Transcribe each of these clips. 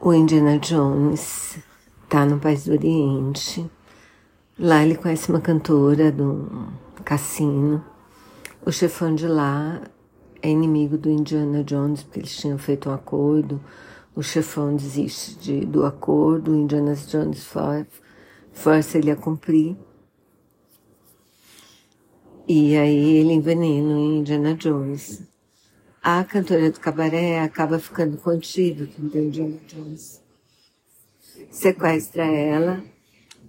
o Indiana Jones tá no país do Oriente. Lá ele conhece uma cantora do cassino. O chefão de lá é inimigo do Indiana Jones, porque eles tinham feito um acordo. O chefão desiste de, do acordo, o Indiana Jones for, força ele a cumprir. E aí ele envenena o Indiana Jones a cantora do cabaré acaba ficando contida, entendeu? Indiana Jones sequestra ela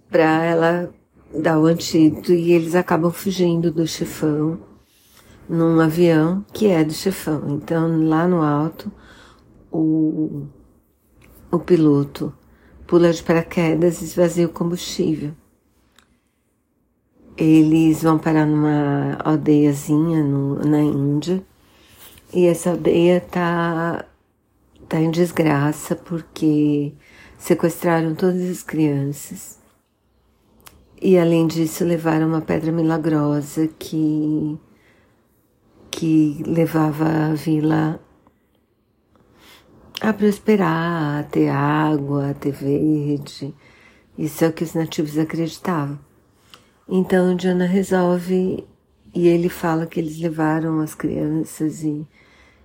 para ela dar o antídoto e eles acabam fugindo do chefão num avião que é do chefão. Então lá no alto o, o piloto pula de paraquedas e esvazia o combustível. Eles vão parar numa aldeiazinha no, na Índia e essa aldeia tá, tá em desgraça porque sequestraram todas as crianças. E além disso, levaram uma pedra milagrosa que, que levava a vila a prosperar, a ter água, a ter verde. Isso é o que os nativos acreditavam. Então, Diana resolve e ele fala que eles levaram as crianças e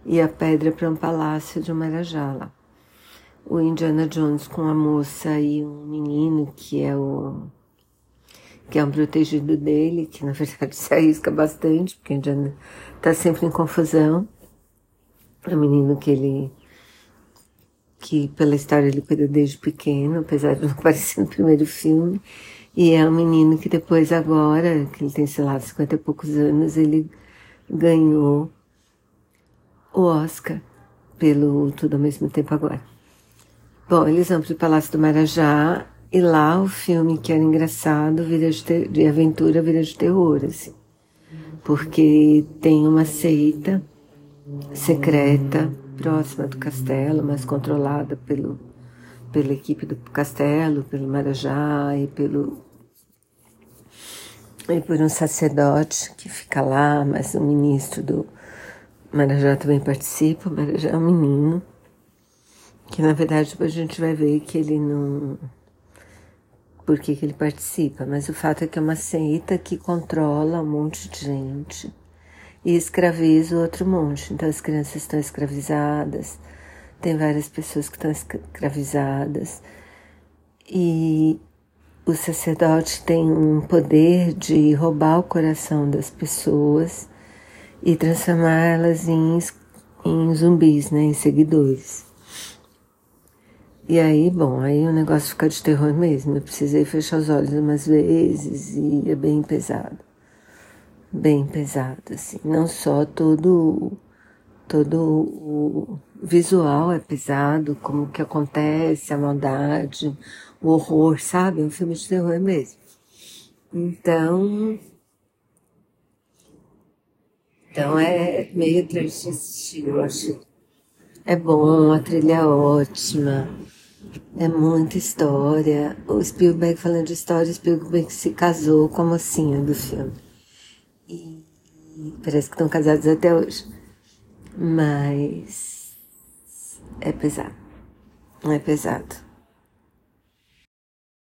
e a pedra para um palácio de Marajala. O Indiana Jones com a moça e um menino que é o que é um protegido dele, que na verdade se arrisca bastante, porque o Indiana está sempre em confusão. É um menino que ele que pela história ele cuida desde pequeno, apesar de não aparecer no primeiro filme. E é um menino que depois agora, que ele tem, sei lá, 50 e poucos anos, ele ganhou o Oscar pelo Tudo ao Mesmo Tempo Agora. Bom, eles vão para o Palácio do Marajá e lá o filme que era engraçado vira de, ter, de aventura vira de terror, assim. Porque tem uma seita secreta próxima do castelo, mas controlada pelo, pela equipe do castelo, pelo Marajá e pelo e por um sacerdote que fica lá, mas o ministro do, Marajá também participa, Marajá é um menino, que na verdade depois a gente vai ver que ele não. Por que, que ele participa, mas o fato é que é uma seita que controla um monte de gente e escraviza o outro monte. Então as crianças estão escravizadas, tem várias pessoas que estão escravizadas e o sacerdote tem um poder de roubar o coração das pessoas e transformá-las em, em zumbis, né, em seguidores. E aí, bom, aí o negócio fica de terror mesmo. Eu precisei fechar os olhos umas vezes e é bem pesado. Bem pesado, assim. Não só todo, todo o visual é pesado, como que acontece, a maldade, o horror, sabe? É um filme de terror mesmo. Então, então é meio triste assistir, eu acho. É bom, a trilha é ótima, é muita história. O Spielberg falando de história, o Spielberg se casou com a mocinha do filme. E parece que estão casados até hoje. Mas é pesado. É pesado.